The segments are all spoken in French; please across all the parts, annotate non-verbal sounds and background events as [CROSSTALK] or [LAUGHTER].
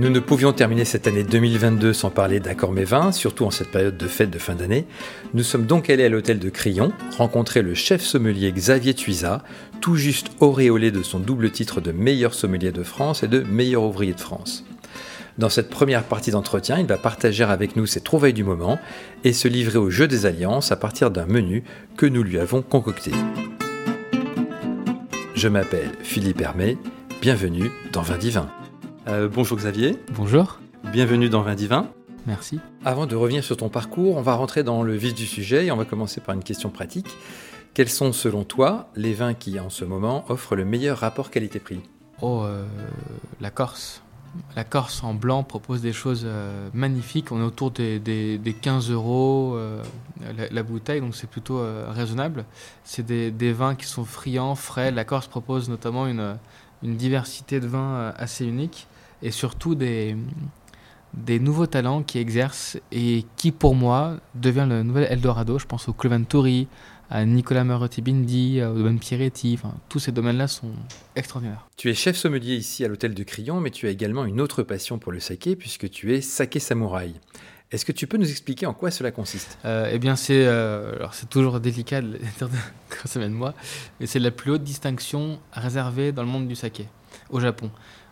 Nous ne pouvions terminer cette année 2022 sans parler d'accord mes surtout en cette période de fête de fin d'année. Nous sommes donc allés à l'hôtel de Crillon, rencontrer le chef sommelier Xavier Tuisa, tout juste auréolé de son double titre de meilleur sommelier de France et de meilleur ouvrier de France. Dans cette première partie d'entretien, il va partager avec nous ses trouvailles du moment et se livrer au jeu des alliances à partir d'un menu que nous lui avons concocté. Je m'appelle Philippe Hermé, bienvenue dans Vin Divin. Euh, bonjour Xavier. Bonjour. Bienvenue dans Vin Divin. Merci. Avant de revenir sur ton parcours, on va rentrer dans le vif du sujet et on va commencer par une question pratique. Quels sont selon toi les vins qui en ce moment offrent le meilleur rapport qualité-prix? Oh, euh, la Corse. La Corse en blanc propose des choses euh, magnifiques. On est autour des, 15 euros la, bouteille, donc c'est plutôt raisonnable. C'est des, vins qui sont friands, frais. La Corse propose notamment une, une diversité de vins assez unique et surtout des, des nouveaux talents qui exercent et qui, pour moi, devient le nouvel Eldorado. Je pense au Cleventori, à Nicolas Marotti-Bindi, au domaine Pierretti. Enfin, tous ces domaines-là sont extraordinaires. Tu es chef sommelier ici à l'hôtel de Crillon, mais tu as également une autre passion pour le saké, puisque tu es saké samouraï. Est-ce que tu peux nous expliquer en quoi cela consiste? Euh, Eh bien, c'est euh, alors c'est toujours délicat de [LAUGHS] quand ça vient de moi, mais c'est la plus haute distinction réservée dans le monde du saké au Japon.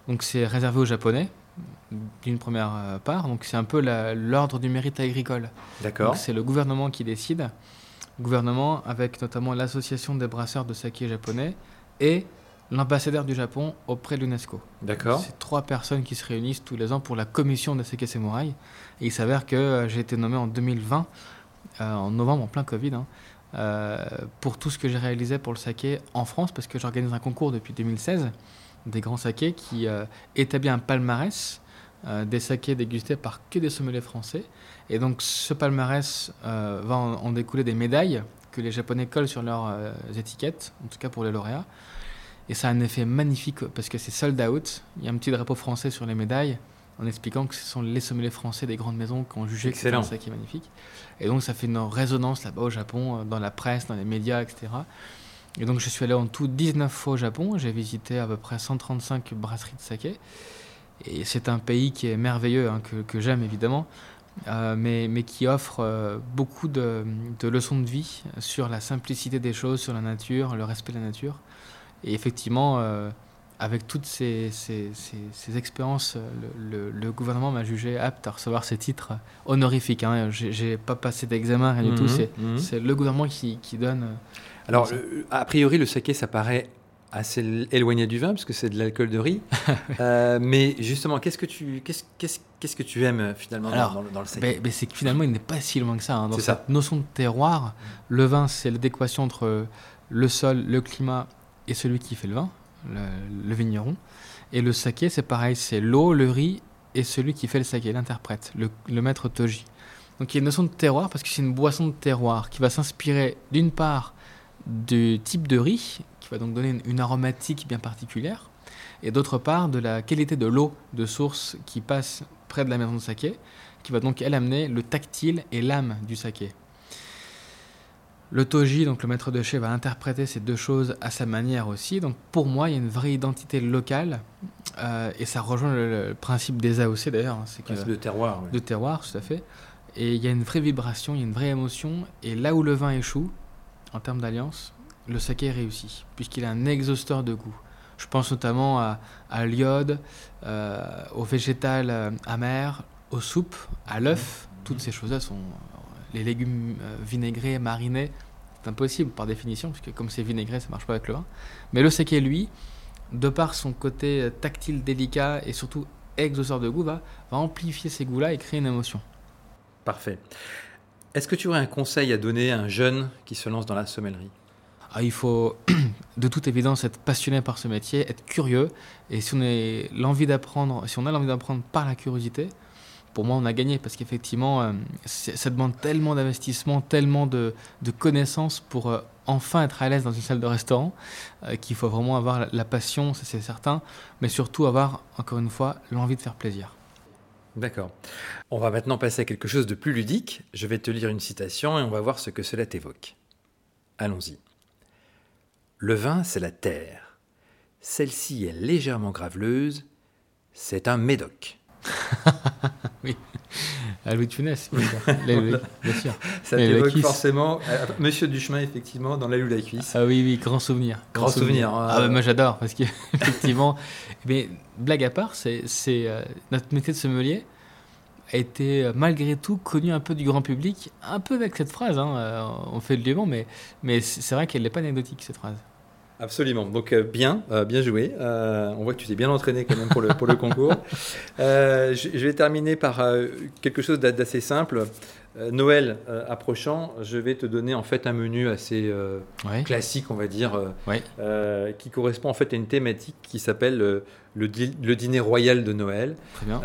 Donc c'est réservé aux Japonais, d'une première euh, part. Donc c'est un peu l'ordre du mérite agricole. D'accord. C'est le gouvernement qui décide. gouvernement avec notamment l'association des brasseurs de saké japonais et l'ambassadeur du Japon auprès de l'UNESCO. D'accord. C'est trois personnes qui se réunissent tous les ans pour la commission des saké samouraï. Et il s'avère que euh, j'ai été nommé en 2020, euh, en novembre, en plein Covid, hein, pour tout ce que j'ai réalisé pour le saké en France, parce que j'organise un concours depuis 2016 des grands sakés qui euh, établit un palmarès euh, des sakés dégustés par que des sommeliers français. Et donc ce palmarès euh, va en, découler des médailles que les Japonais collent sur leurs étiquettes, en tout cas pour les lauréats. Et ça a un effet magnifique parce que c'est sold out. Il y a un petit drapeau français sur les médailles en expliquant que ce sont les sommeliers français des grandes maisons qui ont jugé que c'est un saké magnifique. Et donc ça fait une résonance là-bas au Japon, dans la presse, dans les médias, etc. Et donc je suis allé en tout 19 fois au Japon, j'ai visité à peu près 135 brasseries de saké. Et c'est un pays qui est merveilleux, hein, que, j'aime évidemment, euh, mais, mais, qui offre euh, beaucoup de, leçons de vie sur la simplicité des choses, sur la nature, le respect de la nature. Et effectivement, euh, avec toutes ces, ces, ces, expériences, le, gouvernement m'a jugé apte à recevoir ces titres honorifiques. Hein. J'ai pas passé d'examen, rien du tout. Mhm, c'est mhm. le gouvernement qui, qui donne alors, a priori, le saké, ça paraît assez éloigné du vin parce que c'est de l'alcool de riz. [LAUGHS] Euh, mais justement, qu'est-ce que tu qu'est-ce, qu'est-ce, que tu aimes finalement dans, le saké? C'est que finalement, il n'est pas si loin que ça. Hein. Dans cette notion de terroir, le vin, c'est l'adéquation entre le sol, le climat et celui qui fait le vin, le, vigneron. Et le saké, c'est pareil, c'est l'eau, le riz et celui qui fait le saké, l'interprète, le, maître toji. Donc il y a une notion de terroir parce que c'est une boisson de terroir qui va s'inspirer d'une part du type de riz, qui va donc donner une, aromatique bien particulière, et d'autre part de la qualité de l'eau de source qui passe près de la maison de saké, qui va donc elle amener le tactile et l'âme du saké. Le toji, donc le maître de chez, va interpréter ces deux choses à sa manière aussi. Donc pour moi, il y a une vraie identité locale euh, et ça rejoint le, principe des AOC d'ailleurs. Hein, c'est que de terroir. De terroir, tout à fait. Et il y a une vraie vibration, il y a une vraie émotion. Et là où le vin échoue, en termes d'alliance, le saké réussit, puisqu'il a un exhausteur de goût. Je pense notamment à, l'iode, euh, au végétal euh, amer, aux soupes, à l'œuf. Toutes ces choses-là sont. Les légumes euh, vinaigrés, marinés, c'est impossible par définition, puisque comme c'est vinaigré, ça marche pas avec le vin. Mais le saké, lui, de par son côté tactile, délicat et surtout exhausteur de goût, va, va amplifier ces goûts-là et créer une émotion. Parfait. Est-ce que tu aurais un conseil à donner à un jeune qui se lance dans la sommellerie? Ah, Il faut [CLEARS THROAT] de toute évidence être passionné par ce métier, être curieux. Et si on, a l'envie d'apprendre, si on a l'envie d'apprendre par la curiosité, pour moi, on a gagné parce qu'effectivement, euh, ça demande tellement d'investissement, tellement de, connaissances pour euh, enfin être à l'aise dans une salle de restaurant euh, qu'il faut vraiment avoir la, passion, ça c'est certain, mais surtout avoir, encore une fois, l'envie de faire plaisir. D'accord. On va maintenant passer à quelque chose de plus ludique. Je vais te lire une citation et on va voir ce que cela t'évoque. Allons-y. Le vin, c'est la terre. Celle-ci est légèrement graveleuse. C'est un médoc. [LAUGHS] [LAUGHS] oui. À Louis de Funès, [LAUGHS] bien sûr. Bien. Ça t'évoque forcément euh, Monsieur Duchemin, effectivement, dans la loue la cuisse. Ah oui, oui, grand souvenir. Grand souvenir. Ah bah, moi j'adore parce que [LAUGHS] effectivement, mais blague à part, c'est euh, notre métier de sommelier a été euh, malgré tout connu un peu du grand public, un peu avec cette phrase. hein, euh, on fait le lieuement, mais mais c'est vrai qu'elle n'est pas anecdotique cette phrase. Absolument. Donc euh, bien, euh, bien joué. Euh, on voit que tu t'es bien entraîné quand même pour le, pour le concours. [LAUGHS] Je, je vais terminer par quelque chose d'a- d'assez simple. Noël approchant, je vais te donner en fait un menu assez Ouais. classique, on va dire, Ouais. qui correspond en fait à une thématique qui s'appelle le, dîner royal de Noël. Très bien.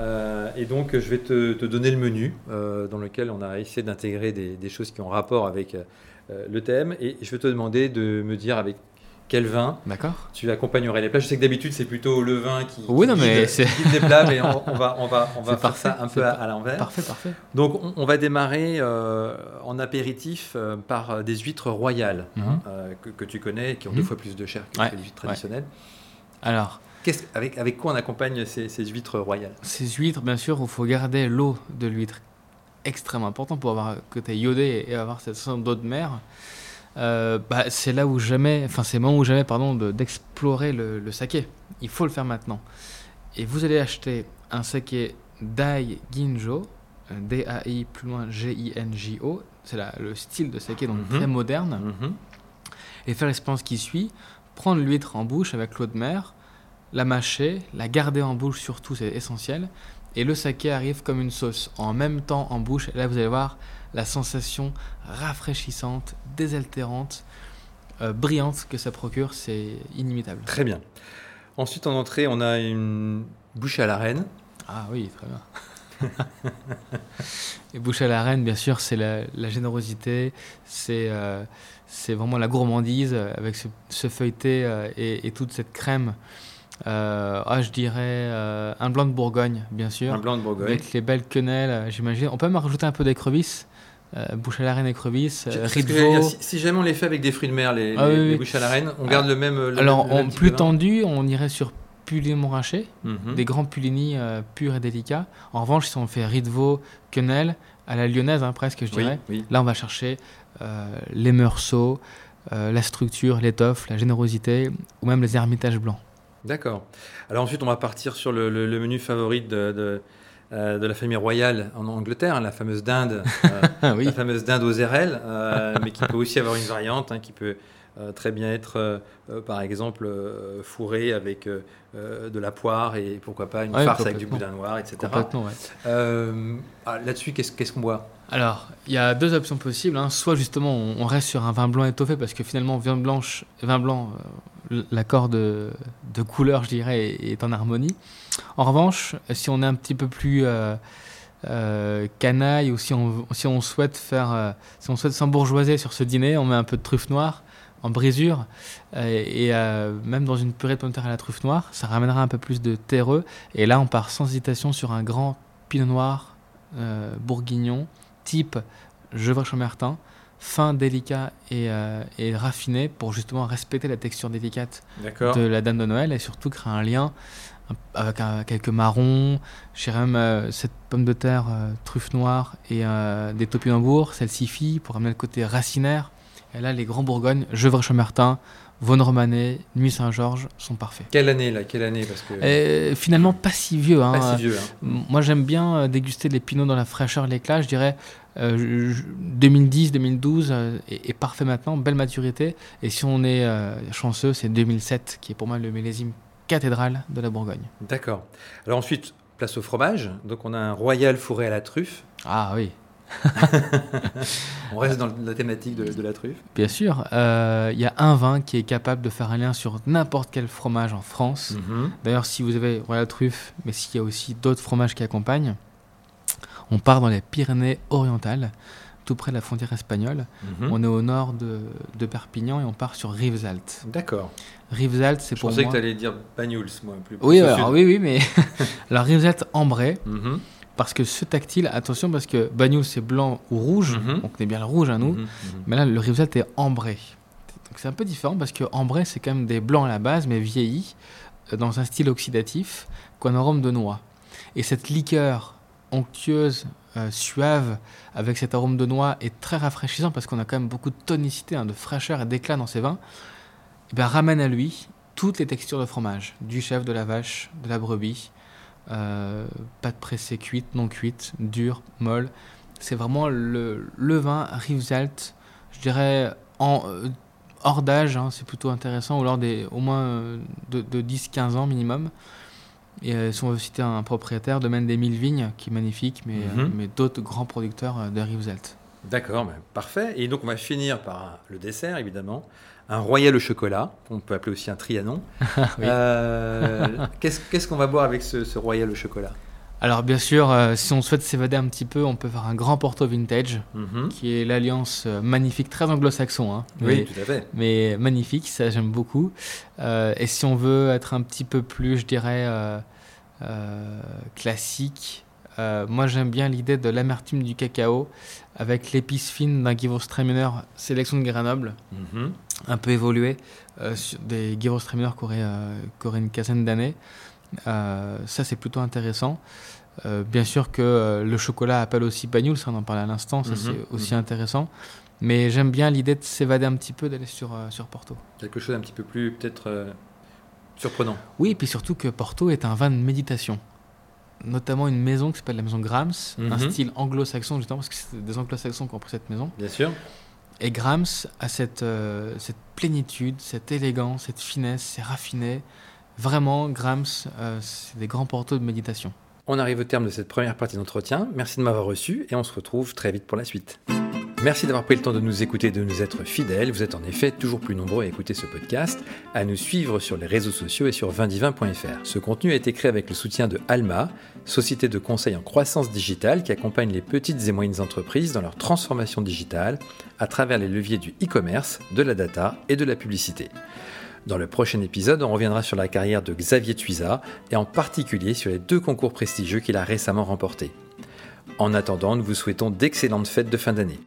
Et donc, je vais te, te donner le menu dans lequel on a essayé d'intégrer des, des choses qui ont rapport avec le thème. Et je vais te demander de me dire avec quel vin D'accord. tu accompagnerais les plats. Je sais que d'habitude, c'est plutôt le vin qui, Oui, qui non, mais guide, les plats, mais on, on va, on va, [LAUGHS] on va faire parfait, ça un peu à, l'envers. Parfait, parfait. Donc, on, on va démarrer euh, en apéritif euh, par euh, des huîtres royales Mhm. euh, que, que tu connais, qui ont Mhm. deux fois plus de chair que Ouais, les huîtres ouais. traditionnelles. Alors, avec, avec quoi on accompagne ces, ces huîtres royales? Ces huîtres, bien sûr, il faut garder l'eau de l'huître extrêmement important pour avoir côté iodé et avoir cette sensation d'eau de mer. Euh, bah, c'est là où jamais, enfin c'est le moment où jamais, pardon, de- d'explorer le, le saké. Il faut le faire maintenant. Et vous allez acheter un saké Dai Ginjo, euh, D-A-I plus loin G-I-N-J-O. C'est le style de saké donc Mhm. très moderne. Mhm. Et faire l'expérience qui suit, prendre l'huître en bouche avec l'eau de mer, la mâcher, la garder en bouche surtout, c'est essentiel. Et le saké arrive comme une sauce, en même temps en bouche. Et là, vous allez voir la sensation rafraîchissante, désaltérante, euh, brillante que ça procure, c'est inimitable. Très bien. Ensuite, en entrée, on a une bouche à la reine. Ah oui, très bien. [LAUGHS] Et bouche à la reine, bien sûr, c'est la, la générosité, c'est euh, c'est vraiment la gourmandise euh, avec ce, ce feuilleté euh, et, et toute cette crème. Euh, ah, je dirais euh, un blanc de Bourgogne, bien sûr, Un blanc de Bourgogne. avec les belles quenelles, euh, j'imagine. On peut même rajouter un peu d'écrevisses, euh, bouche à la reine écrevisses, Je- euh, que. Si, si jamais on les fait avec des fruits de mer, les, Ah les- oui, les oui. bouches à la reine, on garde le même. le Alors, même- le type plus tendu, on irait sur Puligny Montrachet. Mhm. des grands pulini euh, purs et délicats. En revanche, si on fait riz de veau, quenelle, à la lyonnaise hein, presque, je dirais, oui. là on va chercher les meursault, la structure, l'étoffe, la générosité, ou même les ermitages blancs. D'accord. Alors ensuite, on va partir sur le, le- le menu favori de, de, euh, de la famille royale en Angleterre, hein, la fameuse dinde, euh, [LAUGHS] oui, la fameuse dinde aux érelles, euh, mais qui peut aussi avoir une variante, hein, qui peut très bien être, euh, euh, par exemple, euh, fourrée avec euh, euh, de la poire et pourquoi pas une Ouais, farce avec du boudin noir, etc. ouais. Euh, ah, Là-dessus, qu'est-ce qu'on boit? Alors, il y a deux options possibles. hein. Soit justement, on, reste sur un vin blanc étoffé parce que finalement, vin blanche, vin blanc, euh, l'accord de, de couleur, je dirais, est, est en harmonie. En revanche, si on est un petit peu plus euh, euh, canaille ou si on, si on souhaite faire, euh, si on souhaite s'embourgeoiser sur ce dîner, on met un peu de truffe noire en brisure euh, et euh, même dans une purée de pommes de terre à la truffe noire, ça ramènera un peu plus de terreux. Et là, on part sans hésitation sur un grand pinot noir euh, bourguignon, type Gevrey-Chambertin, fin, délicat et, euh, et raffiné pour justement respecter la texture délicate de la Dame de Noël et surtout créer un lien avec un- quelques marrons. J'ai même euh, cette pomme de terre euh, truffe noire et des topinambours, celle-ci fille pour amener le côté racinaire. Et là, les grands Bourgognes, Gevrey-Chambertin, Vaune-Romanée, Nuit Saint-Georges sont parfaits. Quelle année là Quelle année Parce que Et finalement, pas si vieux. Hein. pas si vieux. hein. Moi, j'aime bien euh, déguster les pinots dans la fraîcheur, l'éclat. Je dirais euh, je- je- 2010, 2012 euh, est, est parfait maintenant, belle maturité. Et si on est euh, chanceux, c'est 2007 qui est pour moi le millésime cathédrale de la Bourgogne. D'accord. Alors ensuite, place au fromage. Donc on a un royal fourré à la truffe. Ah oui, On reste dans la thématique de, de la truffe. bien sûr. Euh, Il y a un vin qui est capable de faire un lien sur n'importe quel fromage en France. Mhm. D'ailleurs, si vous avez Royal Truffe, mais s'il y a aussi d'autres fromages qui accompagnent, on part dans les Pyrénées-Orientales, tout près de la frontière espagnole. Mhm. On est au nord de, de Perpignan et on part sur Rivesaltes. D'accord. Rivesaltes, c'est Je pour pensais moi... que tu allais dire Banyuls, moi. Plus, Oui, alors, oui, oui, mais... [LAUGHS] alors Rivesaltes ambré, Mhm. Parce que ce tactile, attention, parce que Bagnoul, c'est blanc ou rouge, Mhm. on est bien le rouge à nous, Mhm. Mhm. mais là, le Rivesaltes est ambré. Donc c'est un peu différent, parce que ambré, c'est quand même des blancs à la base, mais vieillis, euh, dans un style oxydatif, qu'un arôme de noix. Et cette liqueur onctueuse, euh, suave, avec cet arôme de noix et très rafraîchissant parce qu'on a quand même beaucoup de tonicité, hein, de fraîcheur et d'éclat dans ces vins, eh bien, ramène à lui toutes les textures de fromage, du chèvre, de la vache, de la brebis, euh, pâte pressée cuite, non cuite, dure, molle. C'est vraiment le, le vin Rivesaltes, je dirais en, euh, hors d'âge, hein, c'est plutôt intéressant, ou lors des au moins euh, de, de 10-15 ans minimum. Et si on veut citer un propriétaire, Domaine des Mille Vignes, qui est magnifique, mais, Mhm. mais d'autres grands producteurs de Rivesaltes. D'accord, ben, parfait. Et donc on va finir par le dessert, évidemment. Un royal au chocolat, qu'on peut appeler aussi un trianon. [LAUGHS] Oui. Euh, [LAUGHS] Qu'est-ce qu'on va boire avec ce, ce royal au chocolat? Alors bien sûr, euh, si on souhaite s'évader un petit peu, on peut faire un grand Porto Vintage, Mhm. qui est l'alliance euh, magnifique, très anglo-saxon, hein, Oui, tout à fait. mais magnifique, ça j'aime beaucoup. Euh, et si on veut être un petit peu plus, je dirais, classique, euh, moi j'aime bien l'idée de l'amertume du cacao avec l'épice fine d'un Gewürztraminer sélection de Grenoble, Mhm. Un peu évolué, euh, sur des qui auraient, euh, qui auraient une quinzaine d'années. Euh, ça c'est plutôt intéressant. Euh, bien sûr que euh, le chocolat appelle aussi Banyuls, ça on en parlait à l'instant, ça Mhm, c'est aussi mhm. intéressant. Mais j'aime bien l'idée de s'évader un petit peu, d'aller sur, euh, sur Porto. Quelque chose un petit peu plus peut-être surprenant. Oui, et puis surtout que Porto est un vin de méditation. Notamment une maison qui s'appelle la maison Grams, un Mhm. style anglo-saxon justement, parce que c'est des anglo-saxons qui ont pris cette maison. Bien sûr. Et Grams a cette, euh, cette plénitude, cette élégance, cette finesse, c'est raffiné. Vraiment, Grams, euh, c'est des grands portos de méditation. On arrive au terme de cette première partie d'entretien. Merci de m'avoir reçu et on se retrouve très vite pour la suite. Merci d'avoir pris le temps de nous écouter et de nous être fidèles. Vous êtes en effet toujours plus nombreux à écouter ce podcast, à nous suivre sur les réseaux sociaux et sur vindivin.fr. Ce contenu a été créé avec le soutien de Alma, société de conseil en croissance digitale qui accompagne les petites et moyennes entreprises dans leur transformation digitale à travers les leviers du e-commerce, de la data et de la publicité. Dans le prochain épisode, on reviendra sur la carrière de Xavier Tuisa et en particulier sur les deux concours prestigieux qu'il a récemment remportés. En attendant, nous vous souhaitons d'excellentes fêtes de fin d'année.